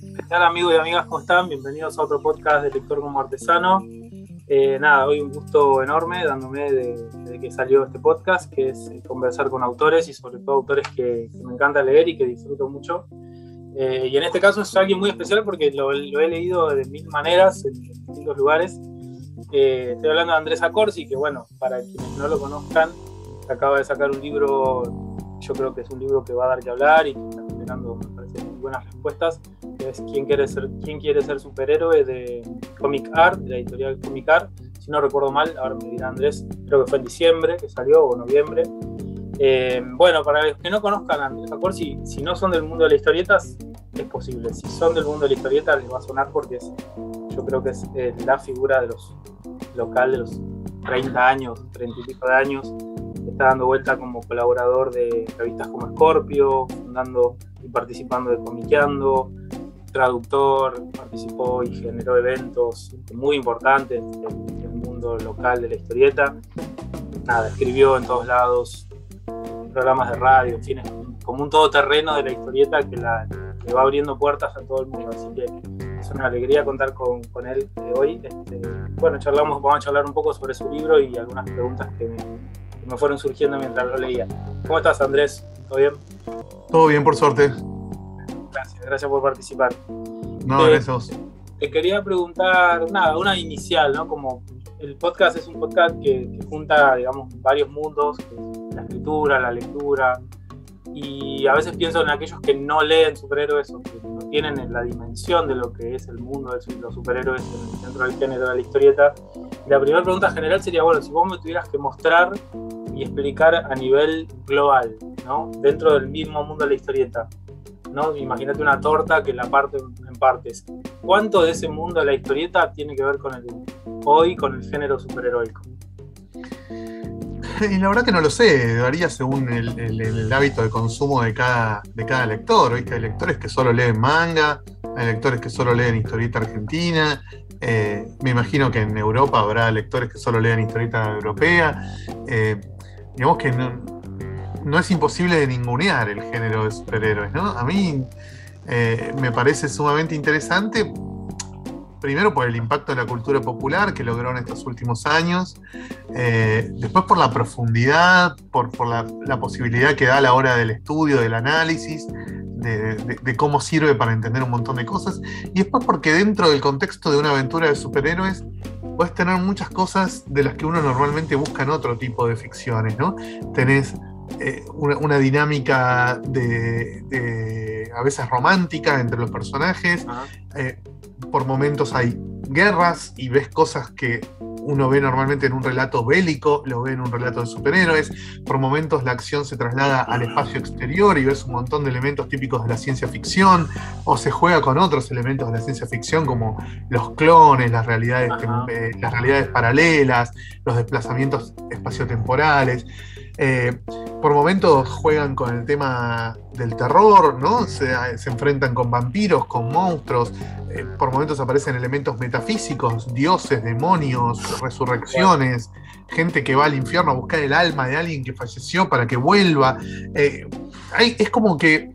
¿Qué tal amigos y amigas? ¿Cómo están? Bienvenidos a otro podcast de Lector como Artesano. Eh, nada, hoy un gusto enorme dándome de, que salió este podcast, que es eh, conversar con autores y sobre todo autores que, me encanta leer y que disfruto mucho. Eh, y en este caso es alguien muy especial porque lo, he leído de mil maneras, en, distintos lugares. estoy hablando de Andrés Acorsi, que bueno, para quienes no lo conozcan, acaba de sacar un libro, yo creo que es un libro que va a dar que hablar y que está generando, buenas respuestas, es ¿Quién quiere ser, quién quiere ser superhéroe? de Comic Art, de la editorial Comic Art. Si no recuerdo mal, ahora me dirá Andrés, creo que fue en diciembre que salió, o noviembre. Eh, bueno, para los que no conozcan a Andrés Acor, si, si no son del mundo de las historietas, es posible. Si son del mundo de la historieta, les va a sonar porque es, yo creo que es eh, la figura de los local de los 30 años, 30 y pico de años. Está dando vuelta como colaborador de revistas como Scorpio, fundando y participando de Comiqueando, traductor, participó y generó eventos muy importantes en el mundo local de la historieta. Nada, escribió en todos lados, programas de radio, en fin, como un todoterreno de la historieta que, la, va abriendo puertas a todo el mundo. Así que es una alegría contar con, con él hoy. Este, bueno, charlamos, vamos a charlar un poco sobre su libro y algunas preguntas que me, me fueron surgiendo mientras lo leía. ¿Cómo estás, Andrés? ¿Todo bien? Todo bien, por suerte. Gracias, gracias por participar. No, te, esos. Te quería preguntar, nada, una inicial, ¿no? Como el podcast es un podcast que, junta, digamos, varios mundos, la escritura, la lectura, y a veces pienso en aquellos que no leen superhéroes o que no tienen la dimensión de lo que es el mundo de los superhéroes dentro del género de la historieta. la primera pregunta general sería, bueno, si vos me tuvieras que mostrar y explicar a nivel global, ¿no? Dentro del mismo mundo de la historieta, ¿no? Imagínate una torta que la parte en partes. ¿Cuánto de ese mundo de la historieta tiene que ver con el hoy, con el género superheroico? Y la verdad que no lo sé, varía según el, hábito de consumo de cada, de cada lector. Hay lectores que solo leen manga, hay lectores que solo leen historieta argentina. Eh, me imagino que en Europa habrá lectores que solo leen historieta europea. Eh, digamos que no, no es imposible de ningunear el género de superhéroes, ¿no? A mí eh, me parece sumamente interesante, primero por el impacto de la cultura popular que logró en estos últimos años, eh, después por la profundidad, por, la, posibilidad que da a la hora del estudio, del análisis, de, cómo sirve para entender un montón de cosas, y después porque dentro del contexto de una aventura de superhéroes, puedes tener muchas cosas de las que uno normalmente busca en otro tipo de ficciones, ¿no? Tenés eh, una, dinámica de, a veces romántica entre los personajes. Eh, por momentos hay guerras y ves cosas que uno ve normalmente en un relato bélico, lo ve en un relato de superhéroes. Por momentos la acción se traslada al espacio exterior y ves un montón de elementos típicos de la ciencia ficción, o se juega con otros elementos de la ciencia ficción como los clones, las realidades, eh, las realidades paralelas, los desplazamientos espaciotemporales. Eh, por momentos juegan con el tema del terror, ¿no? Se, enfrentan con vampiros, con monstruos. Eh, por momentos aparecen elementos metafísicos, dioses, demonios, resurrecciones, gente que va al infierno a buscar el alma de alguien que falleció para que vuelva. Eh, es como que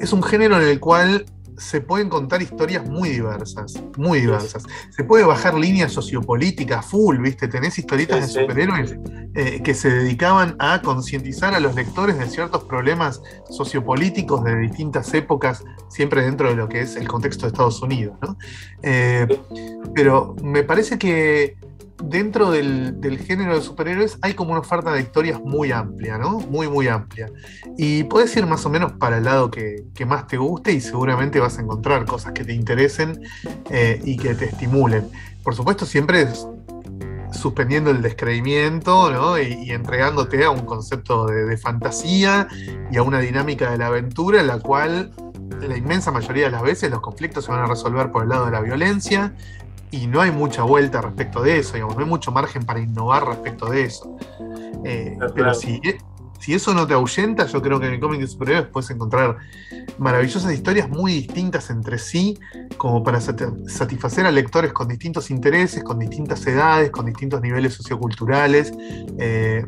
es un género en el cual se pueden contar historias muy diversas, muy diversas. Se puede bajar líneas sociopolíticas full, ¿viste? Tenés historietas de superhéroes eh, que se dedicaban a concientizar a los lectores de ciertos problemas sociopolíticos de distintas épocas, siempre dentro de lo que es el contexto de Estados Unidos, ¿no? Eh, pero me parece que dentro del, género de superhéroes hay como una oferta de historias muy amplia, ¿no? Muy, muy amplia. Y puedes ir más o menos para el lado que, más te guste y seguramente vas a encontrar cosas que te interesen eh, y que te estimulen. Por supuesto, siempre suspendiendo el descreimiento ¿no? y, entregándote a un concepto de fantasía y a una dinámica de la aventura en la cual la inmensa mayoría de las veces los conflictos se van a resolver por el lado de la violencia y no hay mucha vuelta respecto de eso, digamos, no hay mucho margen para innovar respecto de eso. Eh, pero si, si, eso no te ahuyenta, yo creo que en el cómic de superhéroes puedes encontrar maravillosas historias muy distintas entre sí, como para satisfacer a lectores con distintos intereses, con distintas edades, con distintos niveles socioculturales. Eh,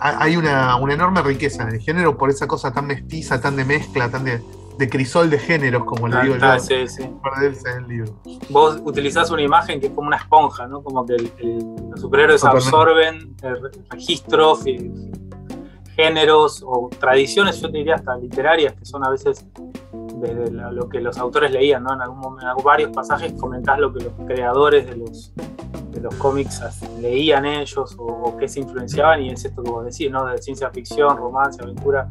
hay una, una, enorme riqueza en el género por esa cosa tan mestiza, tan de mezcla, tan de, de crisol de géneros, como le Ah, digo ah, yo, sí, sí. perderse en el libro. Vos utilizás una imagen que es como una esponja, ¿no? Como que el- el- los superhéroes absorben eh, re- registros, y géneros o tradiciones, yo te diría hasta literarias, que son a veces desde lo que los autores leían, ¿no? En, algún momento, en varios pasajes comentás lo que los creadores de los, de los cómics leían ellos o, o qué se influenciaban, y es esto que vos decís, ¿no? De ciencia ficción, romance, aventura.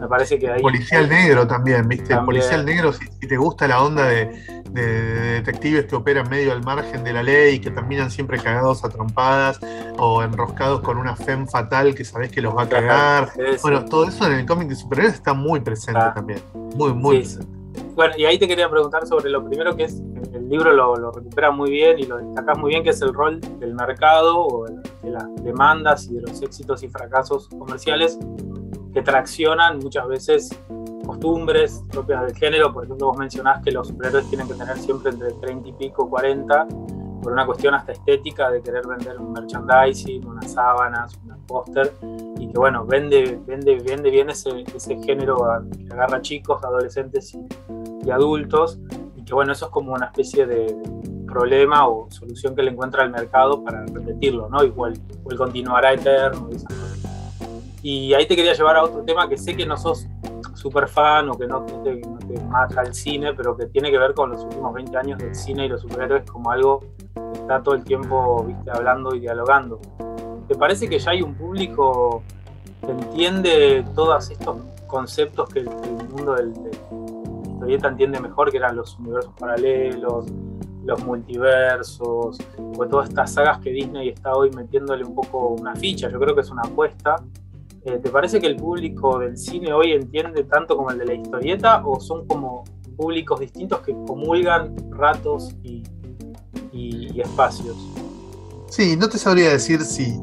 Me parece que ahí. Policial negro también, ¿viste? También. Policial negro, si, si te gusta la onda de, de- de detectives que operan medio al margen de la ley y que terminan siempre cagados a trompadas o enroscados con una femme fatal que sabés que los va a cagar. Bueno, todo eso en el cómic de superhéroes está muy presente también. Muy, muy Sí. presente. Bueno, y ahí te quería preguntar sobre lo primero que es, el libro lo, lo recupera muy bien y lo destacás muy bien, que es el rol del mercado o de las demandas y de los éxitos y fracasos comerciales que traccionan muchas veces costumbres propias del género. Por ejemplo, vos mencionás que los superhéroes tienen que tener siempre entre 30 y pico, 40, por una cuestión hasta estética de querer vender un merchandising, unas sábanas, un póster, y que bueno, vende, vende, vende bien ese, ese género a- que agarra chicos, adolescentes y, y adultos, y que bueno, eso es como una especie de problema o solución que le encuentra el mercado para repetirlo, ¿no? Igual, igual continuará eterno y esas cosas. Y ahí te quería llevar a otro tema que sé que no sos súper fan o que no te, no te el cine, pero que tiene que ver con los últimos 20 años del cine y los superhéroes como algo que está todo el tiempo ¿viste? hablando y dialogando. ¿Te parece que ya hay un público que entiende todos estos conceptos que el, el mundo del, de la historieta entiende mejor, que eran los universos paralelos, los multiversos, o todas estas sagas que Disney está hoy metiéndole un poco una ficha? Yo creo que es una apuesta. Eh, ¿Te parece que el público del cine hoy entiende tanto como el de la historieta o son como públicos distintos que comulgan ratos y, espacios? Sí, no te sabría decir si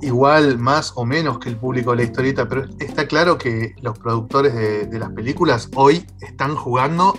igual, más o menos que el público de la historieta, pero está claro que los productores de las películas hoy están jugando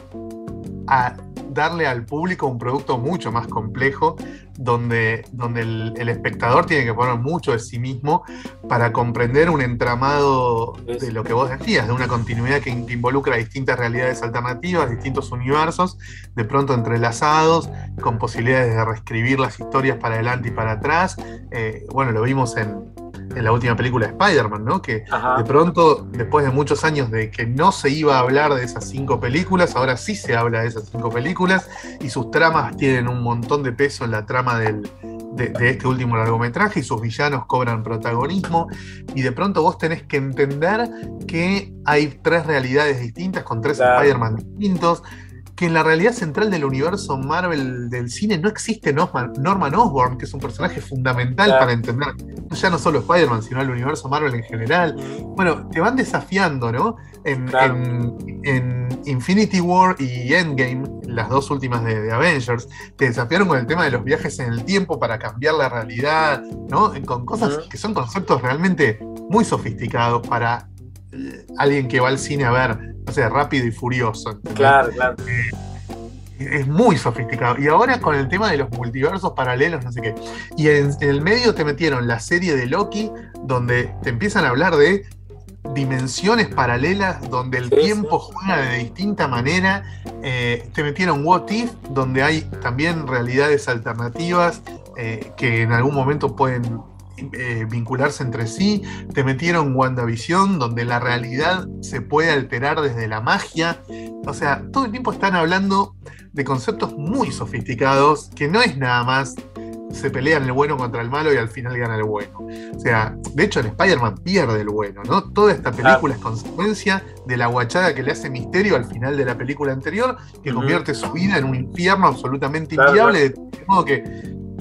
a darle al público un producto mucho más complejo, donde, donde el, el espectador tiene que poner mucho de sí mismo para comprender un entramado de lo que vos decías, de una continuidad que, que involucra distintas realidades alternativas, distintos universos, de pronto entrelazados, con posibilidades de reescribir las historias para adelante y para atrás. Eh, bueno, lo vimos en, en la última película de Spider-Man, ¿no? Que Ajá. de pronto, después de muchos años de que no se iba a hablar de esas cinco películas, ahora sí se habla de esas cinco películas y sus tramas tienen un montón de peso en la trama del- de, de este último largometraje y sus villanos cobran protagonismo y de pronto vos tenés que entender que hay tres realidades distintas con tres Claro. Spider-Man distintos. Que en la realidad central del universo Marvel del cine no existe Norman, Norman Osborn, que es un personaje fundamental Claro. para entender ya no solo Spider-Man, sino el universo Marvel en general. Bueno, te van desafiando, ¿no? En, Claro. en- en Infinity War y Endgame, las dos últimas de, de Avengers, te desafiaron con el tema de los viajes en el tiempo para cambiar la realidad, ¿no? Con cosas que son conceptos realmente muy sofisticados para eh, alguien que va al cine a ver, sé, rápido y furioso. ¿entendés? Claro, claro. Es muy sofisticado. Y ahora con el tema de los multiversos paralelos, no sé qué. Y en, en el medio te metieron la serie de Loki, donde te empiezan a hablar de dimensiones paralelas, donde el Sí, tiempo juega de distinta manera. Eh, te metieron What If, donde hay también realidades alternativas eh, que en algún momento pueden eh, vincularse entre sí. Te metieron WandaVision, donde la realidad se puede alterar desde la magia. O sea, todo el tiempo están hablando de conceptos muy sofisticados, que no es nada más se pelean el bueno contra el malo y al final gana el bueno. O sea, de hecho en Spider-Man pierde el bueno, ¿no? Toda esta película es consecuencia de la guachada que le hace Misterio al final de la película anterior, que convierte su vida en un infierno absolutamente Claro, inviable, de modo que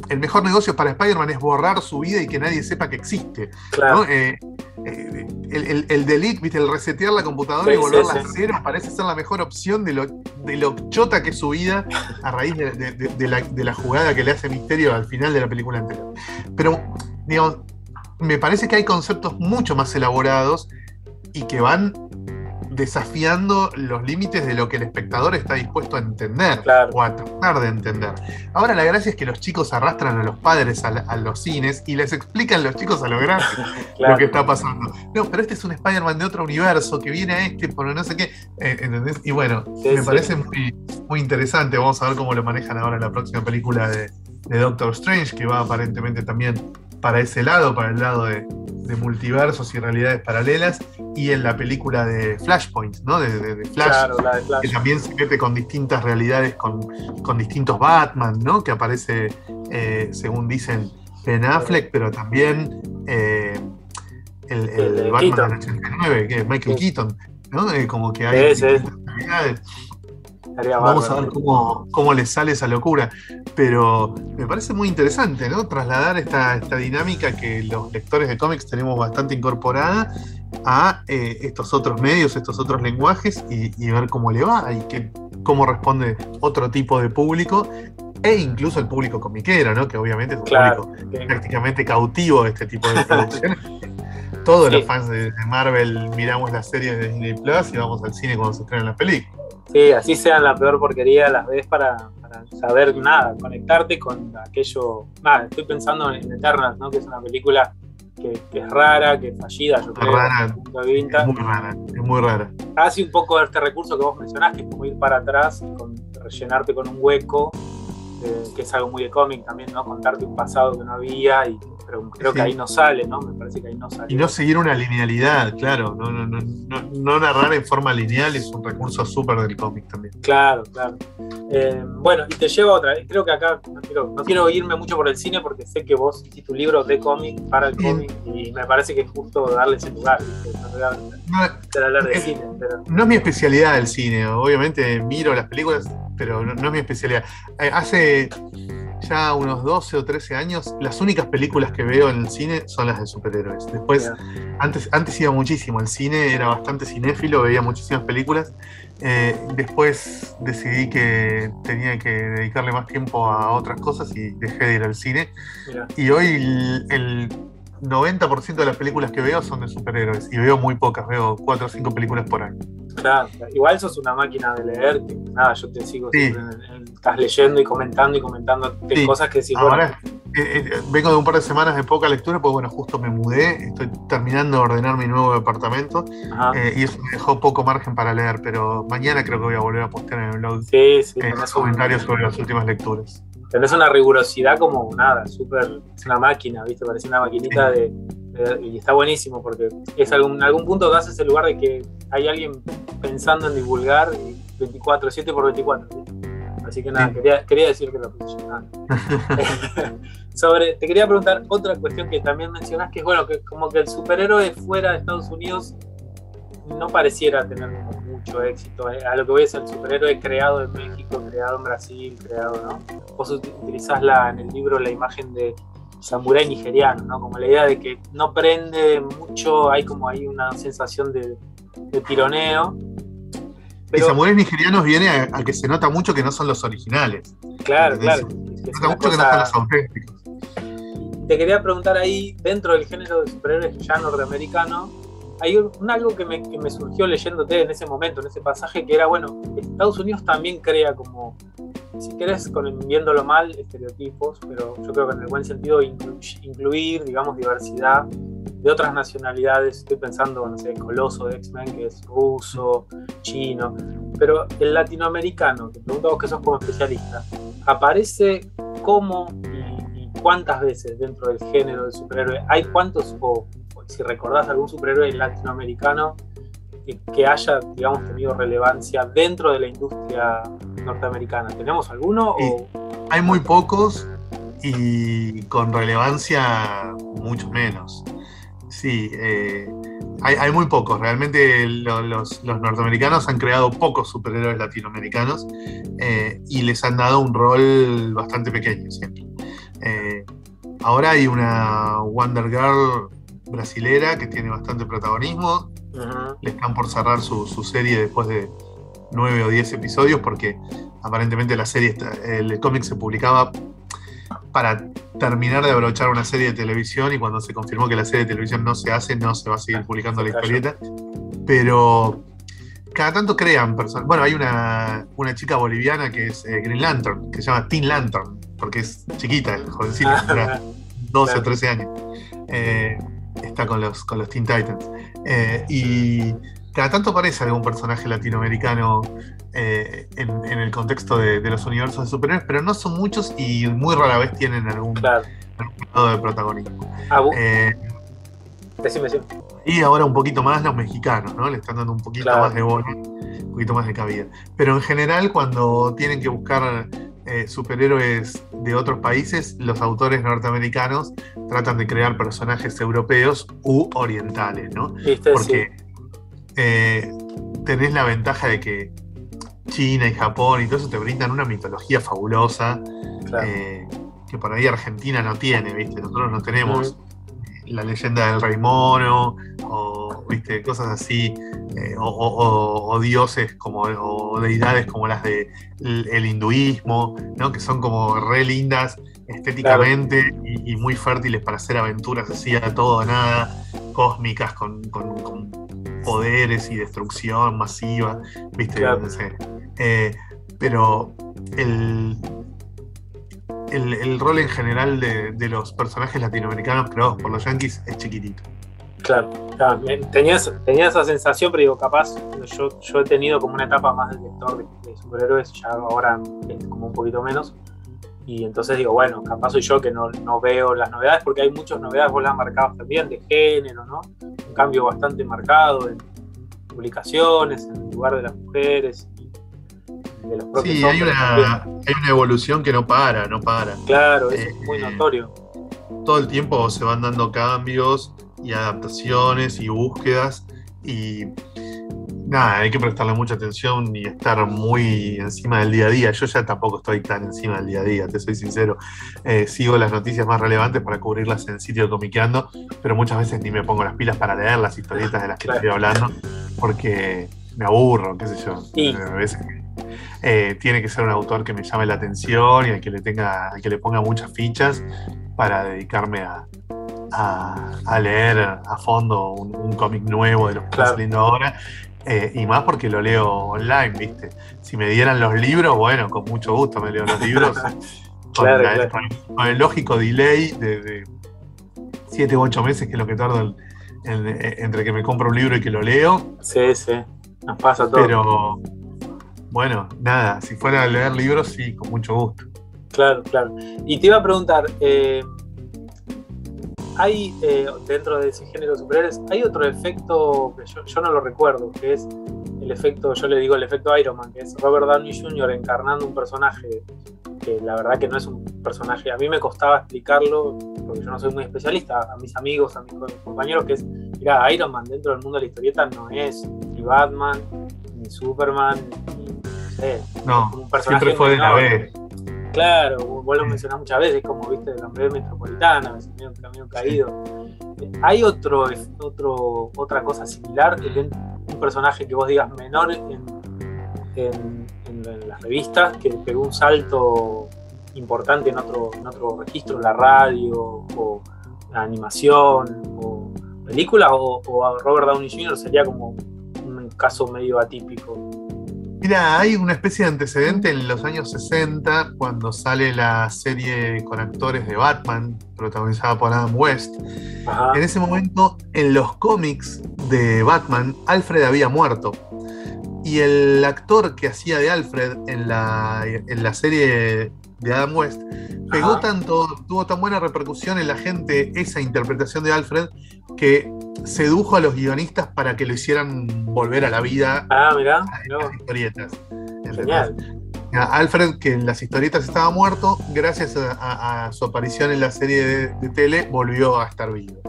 el mejor negocio para Spider-Man es borrar su vida y que nadie sepa que existe. claro. ¿no? Eh, eh, el, el- el delete, ¿viste? el resetear la computadora Sí, y volverla sí, a cero parece ser la mejor opción de lo, de lo chota que es su vida a raíz de, de- de- de la, de la jugada que le hace Misterio al final de la película anterior. Pero, digamos, me parece que hay conceptos mucho más elaborados y que van desafiando los límites de lo que el espectador está dispuesto a entender o a tratar de entender. Ahora la gracia es que los chicos arrastran a los padres a, los cines y les explican los chicos a los grandes lo que está pasando. No, pero este es un Spider-Man de otro universo que viene a este por no sé qué. Eh, ¿entendés? Y bueno, me parece muy, muy interesante. Vamos a ver cómo lo manejan ahora en la próxima película de, de Doctor Strange, que va aparentemente también para ese lado, para el lado de, multiversos y realidades paralelas, y en la película de Flashpoint, ¿no? De, Flash, que también se mete con distintas realidades, con, distintos Batman, ¿no? Que aparece, eh, según dicen, Ben Affleck, pero también eh, el, Batman del 89, que es Michael Keaton, ¿no? Eh, como que hay distintas realidades. Vamos a ver cómo, cómo les sale esa locura. Pero me parece muy interesante, ¿no? Trasladar esta, esta dinámica que los lectores de cómics tenemos bastante incorporada a eh, estos otros medios, estos otros lenguajes y, ver cómo le va y que, cómo responde otro tipo de público e incluso el público comiquero, ¿no? Que obviamente es un público prácticamente cautivo de este tipo de producciones. Todos los fans de, Marvel miramos las series de Disney Plus y vamos al cine cuando se estrenan las películas. Sí, así sean la peor porquería, las ves para, saber nada, conectarte con aquello. Nada, estoy pensando en Eternals, ¿no? Que es una película que, es rara, que es fallida, yo creo. Rara, es muy rara, es muy rara. Hace un poco este recurso que vos mencionás, que es como ir para atrás, con, rellenarte con un hueco, eh, que es algo muy de cómic también, ¿no? Contarte un pasado que no había y pero creo que ahí no sale, ¿no? Me parece que ahí no sale. Y no seguir una linealidad, claro. No, no, no, no narrar en forma lineal es un recurso súper del cómic también. Claro, claro. Eh, bueno, y te llevo a otra. Creo que acá no quiero, no quiero irme mucho por el cine porque sé que vos hiciste un libro de cómic para el cómic y me parece que es justo darle ese lugar. No, hablar de cine, no es mi especialidad el cine. Obviamente miro las películas, pero no, es mi especialidad. Eh, hace ya unos 12 o 13 años, las únicas películas que veo en el cine son las de superhéroes. Después, antes, antes iba muchísimo al cine, era bastante cinéfilo, veía muchísimas películas. Eh, después decidí que tenía que dedicarle más tiempo a otras cosas y dejé de ir al cine. Y hoy el 90% de las películas que veo son de superhéroes y veo muy pocas, veo 4 o 5 películas por año. Claro, igual sos una máquina de leer, que nada, yo te sigo estás leyendo y comentando y comentando cosas que si Ahora, eh, eh, vengo de un par de semanas de poca lectura, pues bueno, justo me mudé, estoy terminando de ordenar mi nuevo departamento eh, y eso me dejó poco margen para leer, pero mañana creo que voy a volver a postear en el blog sí, comentarios sobre las últimas lecturas tenés una rigurosidad como nada, súper, es una máquina, ¿viste? Parece una maquinita de, y está buenísimo porque es algún, algún punto das ese lugar de que hay alguien pensando en divulgar 24, 7 por 24. Así que nada, quería, quería decir que lo Sobre, te quería preguntar otra cuestión que también mencionás, que es bueno, que como que el superhéroe fuera de Estados Unidos no pareciera tener mucho éxito. A lo que voy es el superhéroe creado en México, creado en Brasil, creado, ¿no? Vos utilizás la, en el libro la imagen de samurái nigeriano, ¿no? Como la idea de que no prende mucho, hay como ahí una sensación de, tironeo. Pero, y samuráis nigerianos viene a, que se nota mucho que no son los originales. Claro, claro. Se nota mucho que no son los auténticos. Te quería preguntar ahí, dentro del género de superhéroes ya norteamericano, hay un, algo que me, que me, surgió leyéndote en ese momento, en ese pasaje, que era, bueno, Estados Unidos también crea como, si querés, con, viéndolo mal, estereotipos, pero yo creo que en el buen sentido incluir, digamos, diversidad de otras nacionalidades. Estoy pensando, no sé, Coloso de X-Men, que es ruso, chino, pero el latinoamericano, te pregunto vos que sos como especialista, ¿aparece y cuántas veces dentro del género del superhéroe? ¿Hay cuántos o si recordás algún superhéroe latinoamericano que, haya, digamos, tenido relevancia dentro de la industria norteamericana. ¿Tenemos alguno? Hay muy pocos y con relevancia mucho menos. Sí, eh, hay, muy pocos. Realmente los, norteamericanos han creado pocos superhéroes latinoamericanos eh, y les han dado un rol bastante pequeño siempre. Eh, ahora hay una Wonder Girl brasilera que tiene bastante protagonismo. Le están por cerrar su, serie después de nueve o diez episodios porque aparentemente la serie, el cómic se publicaba para terminar de abrochar una serie de televisión y cuando se confirmó que la serie de televisión no se hace, no se va a seguir publicando la historieta. Pero cada tanto crean personas. Bueno, hay una, una chica boliviana que es eh, Green Lantern, que se llama Teen Lantern, porque es chiquita, el jovencito, ah, 12 o 13 años. Eh, está con los, con los Teen Titans. Eh, y cada tanto aparece algún personaje latinoamericano en, el contexto de, los universos de superhéroes, pero no son muchos y muy rara vez tienen algún, grado de protagonismo. Ah, y ahora un poquito más los mexicanos, ¿no? Le están dando un poquito más de bola, un poquito más de cabida. Pero en general, cuando tienen que buscar eh, superhéroes de otros países, los autores norteamericanos tratan de crear personajes europeos u orientales, ¿no? Porque eh, tenés la ventaja de que China y Japón y todo eso te brindan una mitología fabulosa eh, que por ahí Argentina no tiene, ¿viste? Nosotros no tenemos la leyenda del rey mono, o ¿viste? cosas así, eh, o, dioses como, o deidades como las del el hinduismo, ¿no? que son como re lindas estéticamente y, muy fértiles para hacer aventuras así a todo nada, cósmicas, con, poderes y destrucción masiva, ¿viste? Eh, pero el, el, rol en general de, los personajes latinoamericanos creados por los yankees es chiquitito. Claro, tenía, esa sensación, pero digo, capaz yo, yo he tenido como una etapa más de lector de, superhéroes, ya ahora es como un poquito menos. Y entonces digo, bueno, capaz soy yo que no, no veo las novedades, porque hay muchas novedades, vos las marcado también, de género, ¿no? Un cambio bastante marcado en publicaciones, en el lugar de las mujeres, Sí, hay una, evolución que no para, no para. Claro, eso es muy eh, notorio. Todo el tiempo se van dando cambios y adaptaciones y búsquedas y nada, hay que prestarle mucha atención y estar muy encima del día a día. Yo ya tampoco estoy tan encima del día a día, te soy sincero. Eh, sigo las noticias más relevantes para cubrirlas en sitio comiqueando, pero muchas veces ni me pongo las pilas para leer las historietas de las que estoy hablando, porque me aburro, qué sé yo. A veces eh, tiene que ser un autor que me llame la atención y al que le tenga, que le ponga muchas fichas para dedicarme a, leer a fondo un, cómic nuevo de los que está saliendo ahora. Eh, y más porque lo leo online, ¿viste? Si me dieran los libros, bueno, con mucho gusto me leo los libros. con, el lógico delay de 7 u 8 meses, que es lo que tardo entre que me compro un libro y que lo leo. Sí, sí, nos pasa todo. Pero, bueno, nada, si fuera a leer libros, sí, con mucho gusto. Claro, claro. Y te iba a preguntar, eh, hay eh, dentro de ese género superhéroes, hay otro efecto que yo, no lo recuerdo, que es el efecto, yo le digo el efecto Iron Man, que es Robert Downey Jr. encarnando un personaje que la verdad que no es un personaje, a mí me costaba explicarlo, porque yo no soy muy especialista, a mis amigos, a mis compañeros, que es, mira, Iron Man dentro del mundo de la historieta no es ni Batman, ni Superman, no, un personaje siempre fue de la B. Claro, vos lo mencionás muchas veces, como viste, la B metropolitana, un camión caído. ¿Hay otro, otro, otra cosa similar? Un personaje que vos digas menor en, en, las revistas, que pegó un salto importante en otro, en otro registro, la radio, o la animación, o película, o, o Robert Downey Jr. sería como un caso medio atípico. Mira, hay una especie de antecedente en los años 60, cuando sale la serie con actores de Batman, protagonizada por Adam West. En ese momento, en los cómics de Batman, Alfred había muerto. Y el actor que hacía de Alfred en la, en la serie de Adam West pegó tanto, tuvo tan buena repercusión en la gente esa interpretación de Alfred que sedujo a los guionistas para que lo hicieran volver a la vida ah, mirá, las historietas. Alfred, que en las historietas estaba muerto, gracias a, su aparición en la serie de, tele, volvió a estar vivo.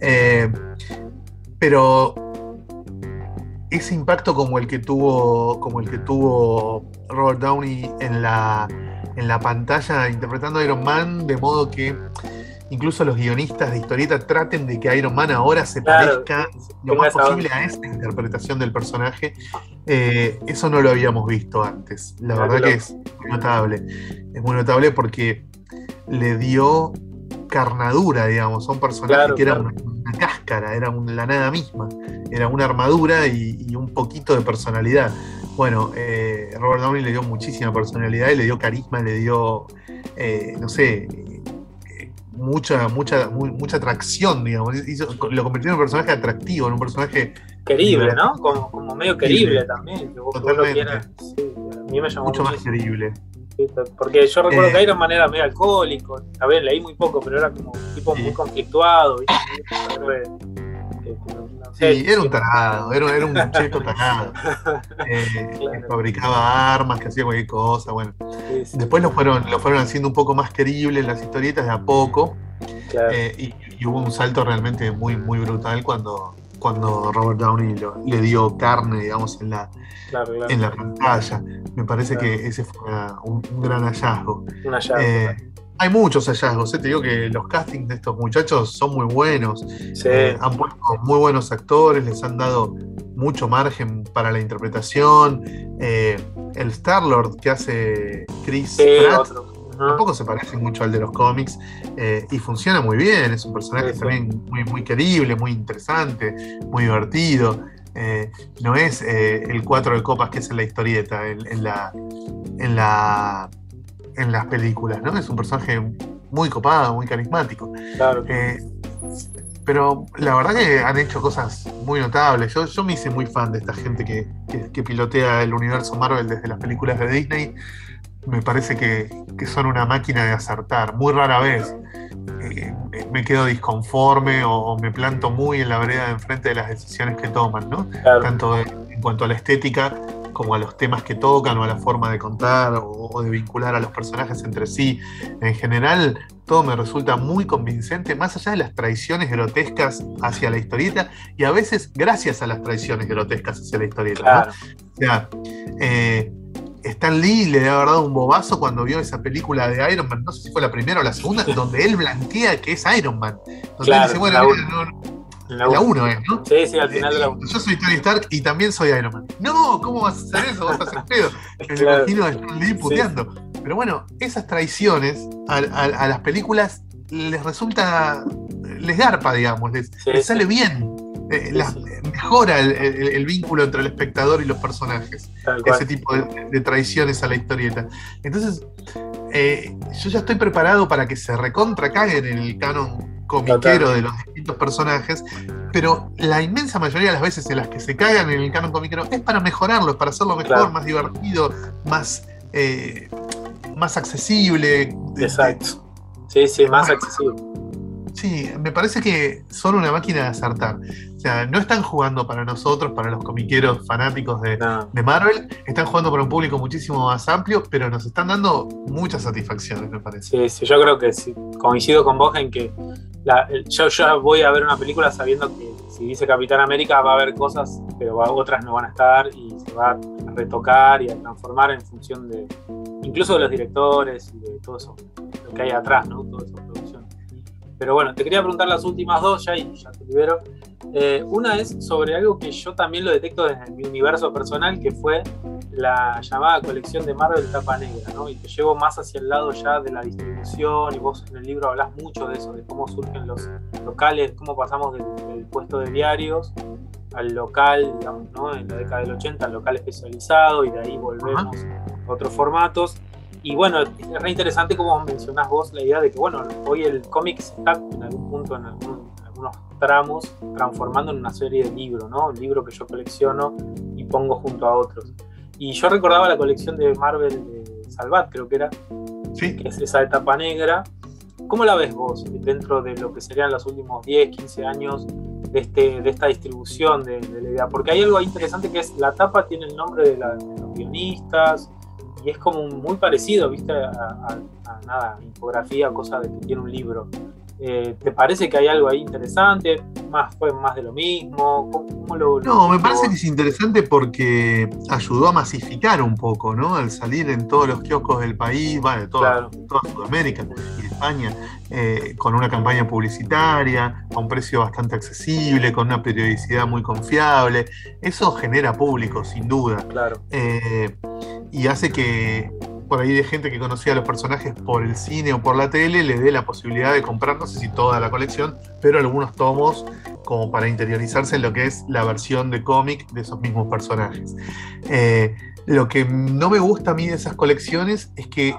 Eh, pero ese impacto como el que tuvo, como el que tuvo Robert Downey en la, en la pantalla interpretando a Iron Man, de modo que incluso los guionistas de historieta traten de que Iron Man ahora se parezca lo más posible a esa interpretación del personaje. Eh, eso no lo habíamos visto antes. La verdad que es muy notable. Es muy notable porque le dio carnadura, digamos, a un personaje que era una, máscara, era la nada misma, era una armadura y, un poquito de personalidad. Bueno, eh, Robert Downey le dio muchísima personalidad y le dio carisma, le dio, eh, no sé, mucha, mucha, mucha atracción, digamos. lo convirtió en un personaje atractivo, en un personaje. Querible, ¿no? Como, medio querible también. Totalmente. a mí me llamó mucho más querible. Porque yo recuerdo que Iron Man era medio alcohólico, a ver, leí muy poco, pero era como un tipo muy conflictuado, Sí, era un tarado, era, era un cheto tarado. Eh, fabricaba armas, que hacía cualquier cosa, bueno. Después lo fueron, lo fueron haciendo un poco más querible en las historietas de a poco. Eh, y, hubo un salto realmente muy, muy brutal cuando, cuando Robert Downey le dio carne, digamos, en la, en la pantalla. Me parece que ese fue un, gran hallazgo. Un hallazgo. Eh, hay muchos hallazgos, ¿eh? te digo que los castings de estos muchachos son muy buenos. Eh, han puesto muy buenos actores, les han dado mucho margen para la interpretación. el Star-Lord que hace Chris Pratt tampoco se parece mucho al de los cómics y funciona muy bien. Es un personaje también muy, muy querible, muy interesante, muy divertido. Eh, no es eh, el 4 de copas que es en la historieta, en, la, en, la, en las películas, ¿no? Es un personaje muy copado, muy carismático. Eh, pero la verdad que han hecho cosas muy notables. Yo, yo me hice muy fan de esta gente que, que, pilotea el universo Marvel desde las películas de Disney. Me parece que, que son una máquina de acertar, muy rara vez me quedo disconforme o, me planto muy en la vereda de enfrente de las decisiones que toman, ¿no? Tanto en cuanto a la estética como a los temas que tocan o a la forma de contar o, de vincular a los personajes entre sí. En general, todo me resulta muy convincente, más allá de las traiciones grotescas hacia la historieta y a veces gracias a las traiciones grotescas hacia la historieta. O sea, eh, Stan Lee le haber dado un bobazo cuando vio esa película de Iron Man, no sé si fue la primera o la segunda, donde él blanquea que es Iron Man. Donde él dice, bueno, la 1 es, ¿no? Sí, sí, al final de la 1. Yo soy Tony Stark y también soy Iron Man. No, ¿cómo vas a hacer eso? Vas a hacer pedo. Me imagino a Stan Lee puteando. Pero bueno, esas traiciones a, las películas les resulta, les garpa, digamos, les, sale bien. Eh, mejora el, vínculo entre el espectador y los personajes. Ese tipo de, traiciones a la historieta. Entonces, eh, yo ya estoy preparado para que se recontra caguen en el canon comiquero de los distintos personajes, pero la inmensa mayoría de las veces en las que se cagan en el canon comiquero es para mejorarlo, es para hacerlo mejor, más divertido, más, eh, más accesible. Exacto. Sí, sí, más accesible. Sí, me parece que son una máquina de acertar. O sea, no están jugando para nosotros, para los comiqueros fanáticos de, Marvel, están jugando para un público muchísimo más amplio, pero nos están dando muchas satisfacciones, me parece. Sí, sí, yo creo que sí. Coincido con vos en que yo ya voy a ver una película sabiendo que si dice Capitán América va a haber cosas, pero otras no van a estar y se va a retocar y a transformar en función de incluso de los directores y de todo eso, lo que hay atrás, ¿no? Todo eso pero bueno, te quería preguntar las últimas dos ya y ya te libero. Eh, una es sobre algo que yo también lo detecto desde mi universo personal, que fue la llamada colección de Marvel Tapa Negra, ¿no? Y te llevo más hacia el lado ya de la distribución, y vos en el libro hablas mucho de eso, de cómo surgen los locales, cómo pasamos del, puesto de diarios al local, digamos, ¿no? En la década del 80, al local especializado, y de ahí volvemos a otros formatos. Y bueno, es re interesante como mencionás vos la idea de que, bueno, hoy el cómic está en algún punto, en, algunos tramos, transformando en una serie de libros, ¿no? Un libro que yo colecciono y pongo junto a otros. Y yo recordaba la colección de Marvel de Salvat, creo que era, ¿Sí? que es esa etapa negra. ¿Cómo la ves vos dentro de lo que serían los últimos 10, 15 años de, este, de esta distribución de, la idea? Porque hay algo ahí interesante que es la tapa tiene el nombre de, de los guionistas, y es como muy parecido, ¿viste? A, nada, infografía, cosa de que tiene un libro. Eh, ¿Te parece que hay algo ahí interesante? ¿Más, ¿Fue más de lo mismo? ¿Cómo, lo, no, me parece que es interesante porque ayudó a masificar un poco, ¿no? Al salir en todos los kioscos del país, de toda, toda Sudamérica y España, eh, con una campaña publicitaria, a un precio bastante accesible, con una periodicidad muy confiable. Eso genera público, sin duda. Claro. Eh, y hace que por ahí de gente que conocía a los personajes por el cine o por la tele le dé la posibilidad de comprar, no sé si toda la colección, pero algunos tomos como para interiorizarse en lo que es la versión de cómic de esos mismos personajes. Eh, lo que no me gusta a mí de esas colecciones es que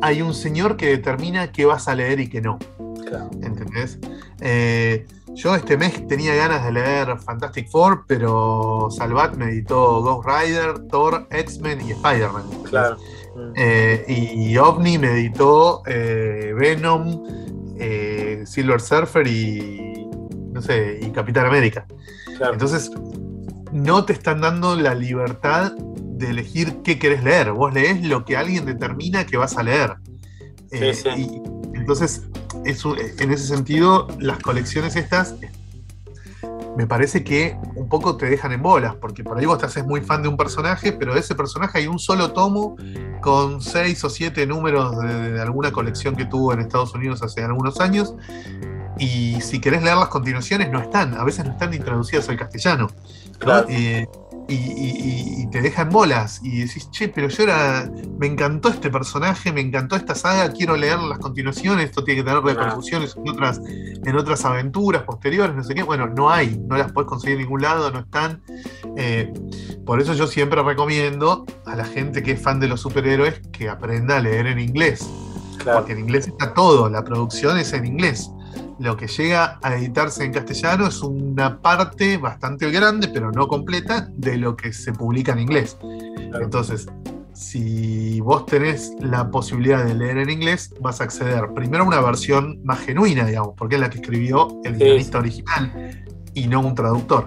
hay un señor que determina qué vas a leer y qué no. ¿Entendés? Eh, yo este mes tenía ganas de leer Fantastic Four, pero Salvat me editó Ghost Rider, Thor, X-Men y Spider-Man. Claro. Eh, y, OVNI me editó eh, Venom, Silver Surfer y. no sé, y Capitán América. Entonces, no te están dando la libertad de elegir qué querés leer. Vos lees lo que alguien determina que vas a leer. Sí, sí. entonces, en ese sentido, las colecciones estas me parece que un poco te dejan en bolas, porque por ahí vos te haces muy fan de un personaje, pero de ese personaje hay un solo tomo con seis o siete números de, alguna colección que tuvo en Estados Unidos hace algunos años. Y si querés leer las continuaciones, no están, a veces no están introducidas al castellano. Claro. Eh, y, te deja en bolas y decís, che, pero yo era, me encantó este personaje, me encantó esta saga, quiero leer las continuaciones, esto tiene que tener repercusiones en otras, en otras aventuras posteriores, no sé qué. Bueno, no hay, no las puedes conseguir en ningún lado, no están. Eh, por eso yo siempre recomiendo a la gente que es fan de los superhéroes que aprenda a leer en inglés. Porque en inglés está todo, la producción es en inglés lo que llega a editarse en castellano es una parte bastante grande, pero no completa, de lo que se publica en inglés. Entonces, si vos tenés la posibilidad de leer en inglés, vas a acceder primero a una versión más genuina, digamos, porque es la que escribió el guionista original y no un traductor.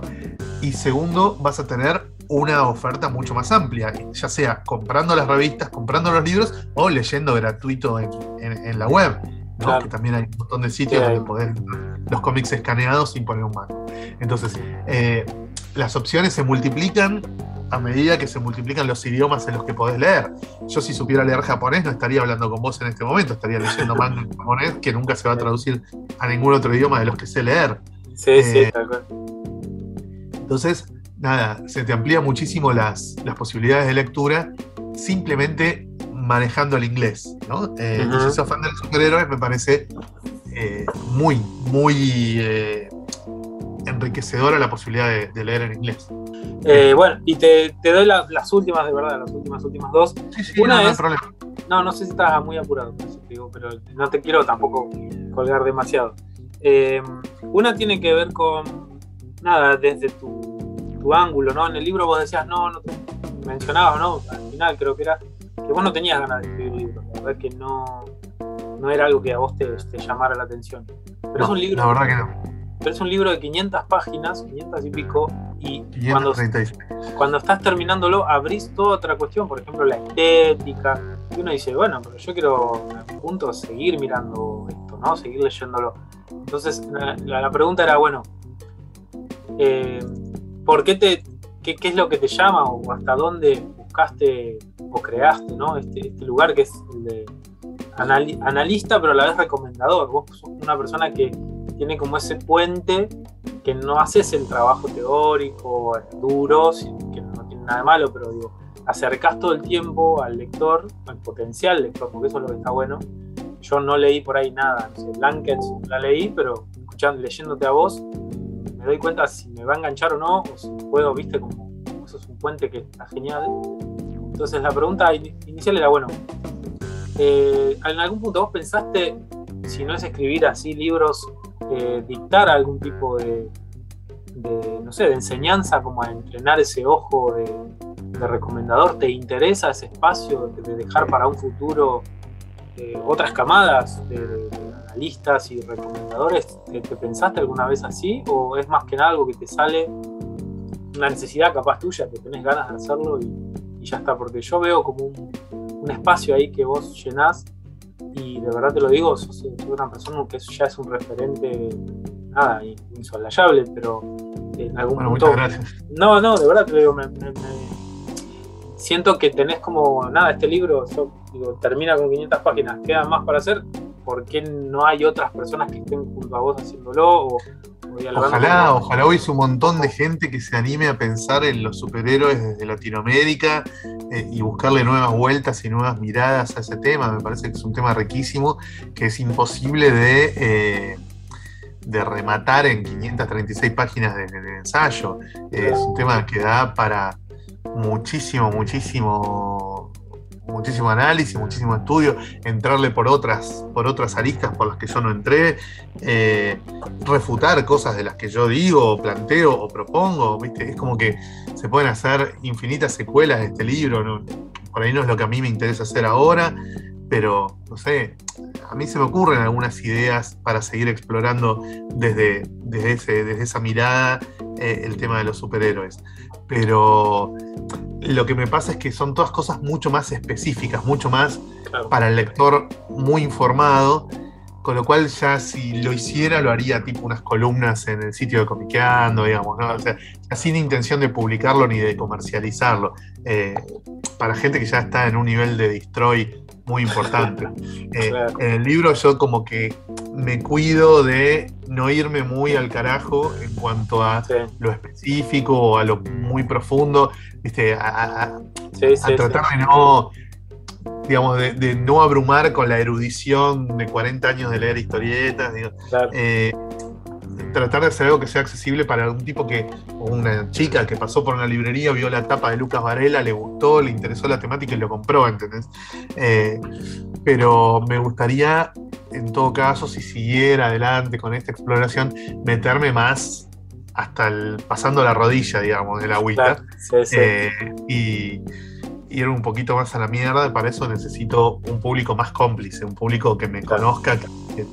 Y segundo, vas a tener una oferta mucho más amplia, ya sea comprando las revistas, comprando los libros o leyendo gratuito en la web que también hay un montón de sitios donde poder los cómics escaneados sin poner un mano. Entonces, eh, las opciones se multiplican a medida que se multiplican los idiomas en los que podés leer. Yo si supiera leer japonés no estaría hablando con vos en este momento, estaría leyendo manga en japonés que nunca se va a traducir a ningún otro idioma de los que sé leer. Sí, sí, eh, tal cual. Entonces, nada, se te amplía muchísimo las, las posibilidades de lectura simplemente manejando el inglés, ¿no? Eh, si sos fan de los superhéroes, me parece eh, muy, muy eh, enriquecedora la posibilidad de, leer en inglés. bueno, y te, doy las últimas, de verdad, las últimas, últimas dos. Sí, sí, Una no, es, problema. No, no sé si estás muy apurado, pero no te quiero tampoco colgar demasiado. una tiene que ver con, nada, desde tu, tu, ángulo, ¿no? En el libro vos decías, no, no te mencionabas, ¿no? Al final creo que era que vos no tenías ganas de escribir libros, la verdad que no, no era algo que a vos te, llamara la atención. Pero es un libro. La verdad que no. Pero es un libro de 500 páginas, 500 y pico, y cuando, cuando estás terminándolo abrís toda otra cuestión, por ejemplo la estética, y uno dice, bueno, pero yo quiero a mi punto seguir mirando esto, ¿no? Seguir leyéndolo. Entonces la, pregunta era, bueno, eh, ¿por qué te, qué, qué, es lo que te llama o hasta dónde buscaste o creaste, ¿no? Este, este lugar que es el de analista, pero a la vez recomendador. Vos sos una persona que tiene como ese puente que no haces el trabajo teórico, duro, que no tiene nada de malo, pero digo, acercás todo el tiempo al lector, al potencial lector, porque eso es lo que está bueno. Yo no leí por ahí nada, no sé, Blankets la leí, pero escuchando, leyéndote a vos, me doy cuenta si me va a enganchar o no, o si puedo, viste, como es un puente que está genial. Entonces la pregunta inicial era, bueno, eh, ¿en algún punto vos pensaste, si no es escribir así libros, eh, dictar algún tipo de, no sé, de enseñanza como a entrenar ese ojo de, recomendador? ¿Te interesa ese espacio de, dejar para un futuro eh, otras camadas de, analistas y recomendadores? ¿Te, pensaste alguna vez así? ¿O es más que nada algo que te sale, una necesidad capaz tuya, que tenés ganas de hacerlo y y ya está, porque yo veo como un, espacio ahí que vos llenás y de verdad te lo digo, sos, una persona que ya es un referente, nada, insolayable, pero en algún gracias. No, no, de verdad te lo digo, me, siento que tenés como, nada, este libro digo, termina con 500 páginas, queda más para hacer, ¿por qué no hay otras personas que estén junto a vos haciéndolo? O, Ojalá, ojalá hubiese un montón de gente que se anime a pensar en los superhéroes desde Latinoamérica eh, y buscarle nuevas vueltas y nuevas miradas a ese tema. Me parece que es un tema riquísimo, que es imposible de, eh, rematar en 536 páginas de, ensayo. es un tema que da para muchísimo, muchísimo, muchísimo análisis, muchísimo estudio, entrarle por otras, por otras aristas por las que yo no entré, eh, refutar cosas de las que yo digo, o planteo o propongo, ¿viste? Es como que se pueden hacer infinitas secuelas de este libro, por ahí no es lo que a mí me interesa hacer ahora, pero no sé, a mí se me ocurren algunas ideas para seguir explorando desde, desde, esa mirada eh, el tema de los superhéroes. Pero lo que me pasa es que son todas cosas mucho más específicas, mucho más para el lector muy informado, con lo cual ya si lo hiciera lo haría tipo unas columnas en el sitio de Comiqueando, digamos, ¿no? O sea, sin intención de publicarlo ni de comercializarlo. Eh, para gente que ya está en un nivel de destroy muy importante. Eh, en el libro yo como que me cuido de no irme muy al carajo en cuanto a lo específico o a lo muy profundo, ¿viste? A, tratar de no digamos, de, no abrumar con la erudición de 40 años de leer historietas. Eh, tratar de hacer algo que sea accesible para un tipo que, o una chica que pasó por una librería, vio la tapa de Lucas Varela, le gustó, le interesó la temática y lo compró, ¿entendés? Eh, pero me gustaría, en todo caso, si siguiera adelante con esta exploración, meterme más hasta el, pasando la rodilla, digamos, de la agüita. Eh, y ir un poquito más a la mierda, para eso necesito un público más cómplice, un público que me conozca, que,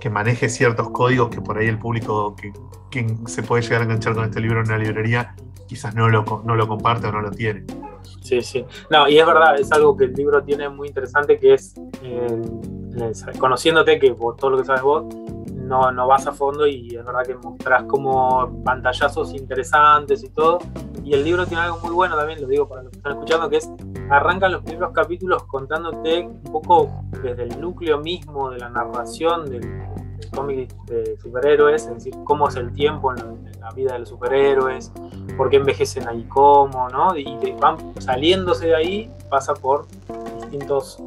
que maneje ciertos códigos que por ahí el público que quien se puede llegar a enganchar con este libro en una librería quizás no lo, no lo comparte o no lo tiene. Sí, sí. No, y es verdad, es algo que el libro tiene muy interesante que es, eh, conociéndote que por todo lo que sabes vos, no, no vas a fondo y es verdad que mostrás como pantallazos interesantes y todo. Y el libro tiene algo muy bueno también, lo digo para los que están escuchando, que es arrancan los primeros capítulos contándote un poco desde el núcleo mismo de la narración del, cómic de superhéroes, es decir, cómo es el tiempo en la, vida de los superhéroes, por qué envejecen ahí cómo, ¿no? Y van saliéndose de ahí, pasa por distintos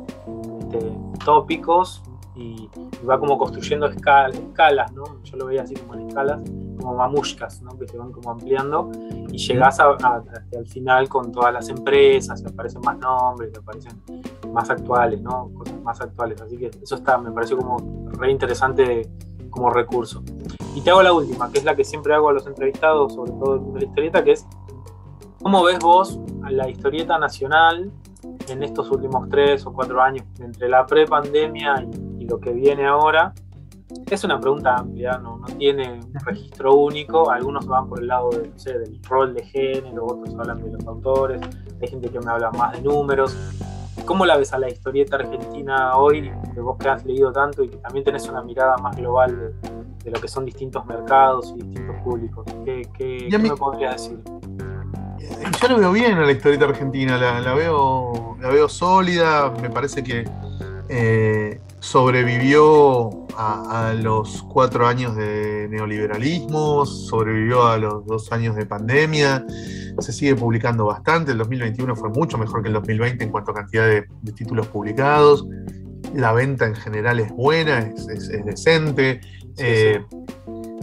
este, tópicos y, va como construyendo escalas, ¿no? Yo lo veía así como en escalas, como mamushkas, ¿no? Que se van como ampliando y llegas a, el final con todas las empresas, y aparecen más nombres, y aparecen más actuales, ¿no? Cosas más actuales. Así que eso está, me pareció como re interesante como recurso. Y te hago la última, que es la que siempre hago a los entrevistados, sobre todo en la historieta, que es ¿cómo ves vos a la historieta nacional en estos últimos tres o cuatro años, entre la pre-pandemia y y lo que viene ahora, es una pregunta amplia, no, no tiene un registro único, algunos van por el lado de, no sé, del rol de género, otros hablan de los autores, hay gente que me habla más de números. ¿Cómo la ves a la historieta argentina hoy, de vos que has leído tanto y que también tenés una mirada más global de, lo que son distintos mercados y distintos públicos? ¿Qué, qué, me podrías decir? Yo lo veo bien a la historieta argentina, la, veo, la veo sólida, me parece que eh, sobrevivió a, los cuatro años de neoliberalismo, sobrevivió a los dos años de pandemia, se sigue publicando bastante, el 2021 fue mucho mejor que el 2020 en cuanto a cantidad de, títulos publicados, la venta en general es buena, es, decente. Eh,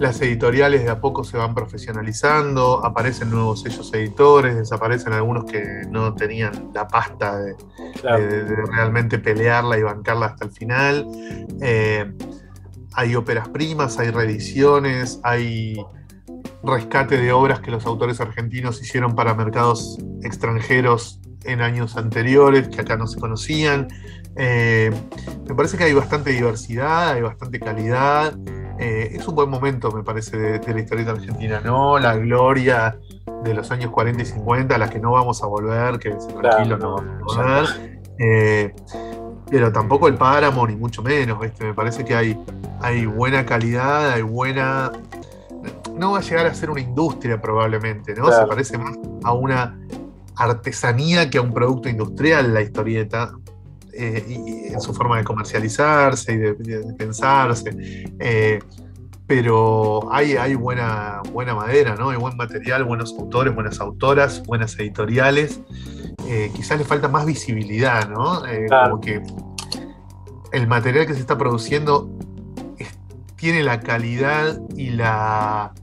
las editoriales de a poco se van profesionalizando, aparecen nuevos sellos editores, desaparecen algunos que no tenían la pasta de, realmente pelearla y bancarla hasta el final. Eh, hay óperas primas, hay reediciones, hay rescate de obras que los autores argentinos hicieron para mercados extranjeros en años anteriores, que acá no se conocían. Eh, me parece que hay bastante diversidad, hay bastante calidad. Eh, es un buen momento, me parece, de, la historieta argentina, ¿no? La gloria de los años 40 y 50, a la que no vamos a volver, que tranquilo, no vamos a volver. Eh, pero tampoco el páramo, ni mucho menos, Me parece que hay, hay buena calidad, hay buena. No va a llegar a ser una industria probablemente, ¿no? Se parece más a una artesanía que a un producto industrial la historieta. Eh, y en su forma de comercializarse y de, pensarse. Eh, pero hay, hay buena, buena madera, ¿no? Hay buen material, buenos autores, buenas autoras, buenas editoriales. Eh, quizás le falta más visibilidad, ¿no? Como que el material que se está produciendo tiene la calidad y la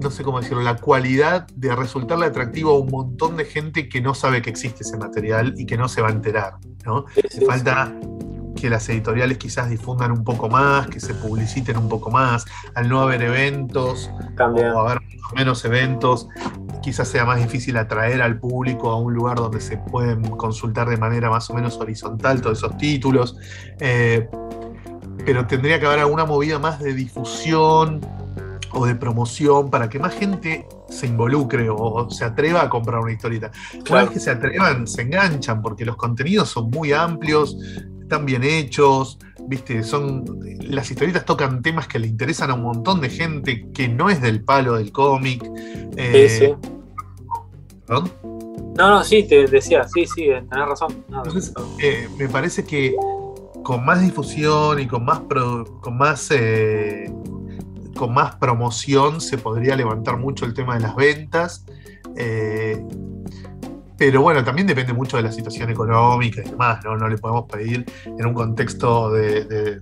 no sé cómo decirlo, la cualidad de resultarle atractivo a un montón de gente que no sabe que existe ese material y que no se va a enterar. ¿no? Falta que las editoriales quizás difundan un poco más, que se publiciten un poco más, al no haber eventos También. o haber menos eventos, quizás sea más difícil atraer al público a un lugar donde se pueden consultar de manera más o menos horizontal todos esos títulos. Eh, pero tendría que haber alguna movida más de difusión, o de promoción para que más gente se involucre o se atreva a comprar una historieta. Una vez que se atrevan, se enganchan porque los contenidos son muy amplios, están bien hechos, viste, son las historietas tocan temas que le interesan a un montón de gente que no es del palo del cómic. Eh, sí, sí. ¿Perdón? No, no, sí, te decía, sí, sí, tenés razón. Entonces, eh, me parece que con más difusión y con más, con más eh, con más promoción se podría levantar mucho el tema de las ventas. Eh, pero bueno, también depende mucho de la situación económica y demás, ¿no? No le podemos pedir en un contexto de,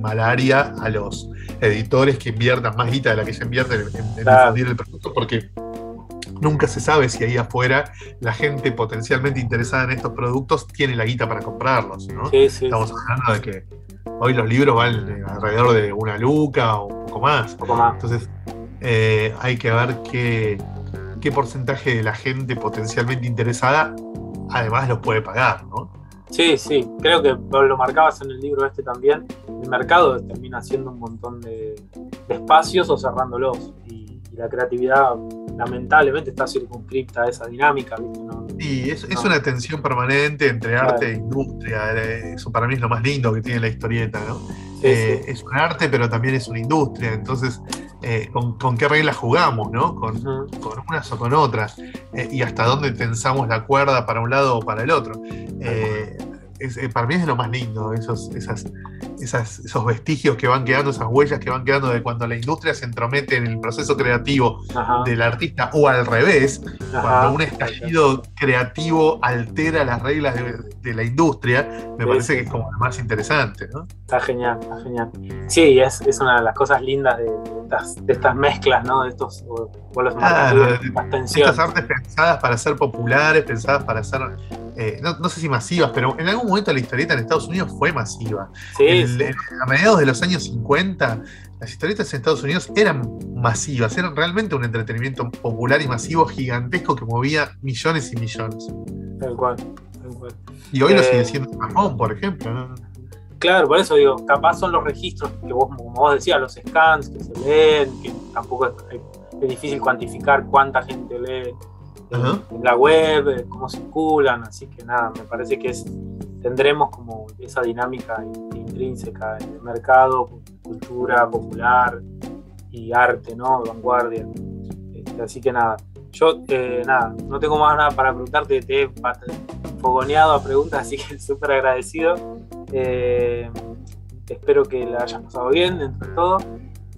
malaria a los editores que inviertan más guita de la que se invierte en, difundir el producto, porque nunca se sabe si ahí afuera la gente potencialmente interesada en estos productos tiene la guita para comprarlos, ¿no? Estamos hablando de que hoy los libros valen alrededor de una luca o un poco más. Entonces, eh, hay que ver qué, qué porcentaje de la gente potencialmente interesada además los puede pagar, ¿no? Sí, sí, creo que lo marcabas en el libro este también. El mercado termina haciendo un montón de, espacios o cerrándolos. Y, la creatividad lamentablemente está circunscripta a esa dinámica. Sí, es, una tensión permanente entre arte e industria. Eso para mí es lo más lindo que tiene la historieta, ¿no? Eh, es un arte, pero también es una industria. Entonces, eh, ¿con, qué reglas jugamos, ¿no? Con, unas o con otras. Eh, y hasta dónde tensamos la cuerda para un lado o para el otro. para mí es lo más lindo, esos, esas, esos vestigios que van quedando, esas huellas que van quedando de cuando la industria se entromete en el proceso creativo del artista o al revés, cuando un estallido creativo altera las reglas de, la industria, me parece que es como lo más interesante. ¿no? Está genial, está genial. Sí, es, es una de las cosas lindas de, estas, de estas, mezclas, ¿no? de estos estas artes pensadas para ser populares, pensadas para ser eh, no, sé si masivas, pero en algún momento la historieta en Estados Unidos fue masiva. A mediados de los años 50, las historietas en Estados Unidos eran masivas, eran realmente un entretenimiento popular y masivo gigantesco que movía millones y millones. Tal cual, Y hoy lo eh, sigue siendo Japón, por ejemplo. Claro, por eso digo, capaz son los registros que vos, como vos decías, los scans que se leen, que tampoco es, es difícil cuantificar cuánta gente lee en la web, eh, cómo circulan, así que nada, me parece que es, tendremos como esa dinámica intrínseca en el mercado, cultura popular y arte, ¿no? Vanguardia. Este, así que nada, yo eh, nada, no tengo más nada para preguntarte, te he fogoneado a preguntas, así que súper agradecido. Eh, espero que la hayas pasado bien dentro de todo.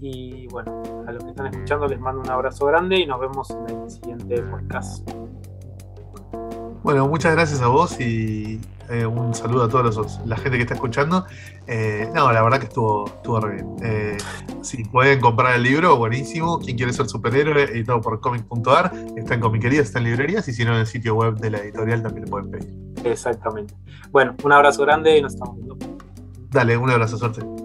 Y bueno, a los que están escuchando les mando un abrazo grande y nos vemos en el siguiente podcast. Bueno, muchas gracias a vos y eh, un saludo a toda la gente que está escuchando. Eh, no, la verdad que estuvo, estuvo re bien. Eh, si pueden comprar el libro, buenísimo. Quien quiere ser superhéroe, editado por comic.ar, está en comiquerías, está en librerías y si no en el sitio web de la editorial también lo pueden pedir. Exactamente. Bueno, un abrazo grande y nos estamos viendo. Dale, un abrazo, suerte.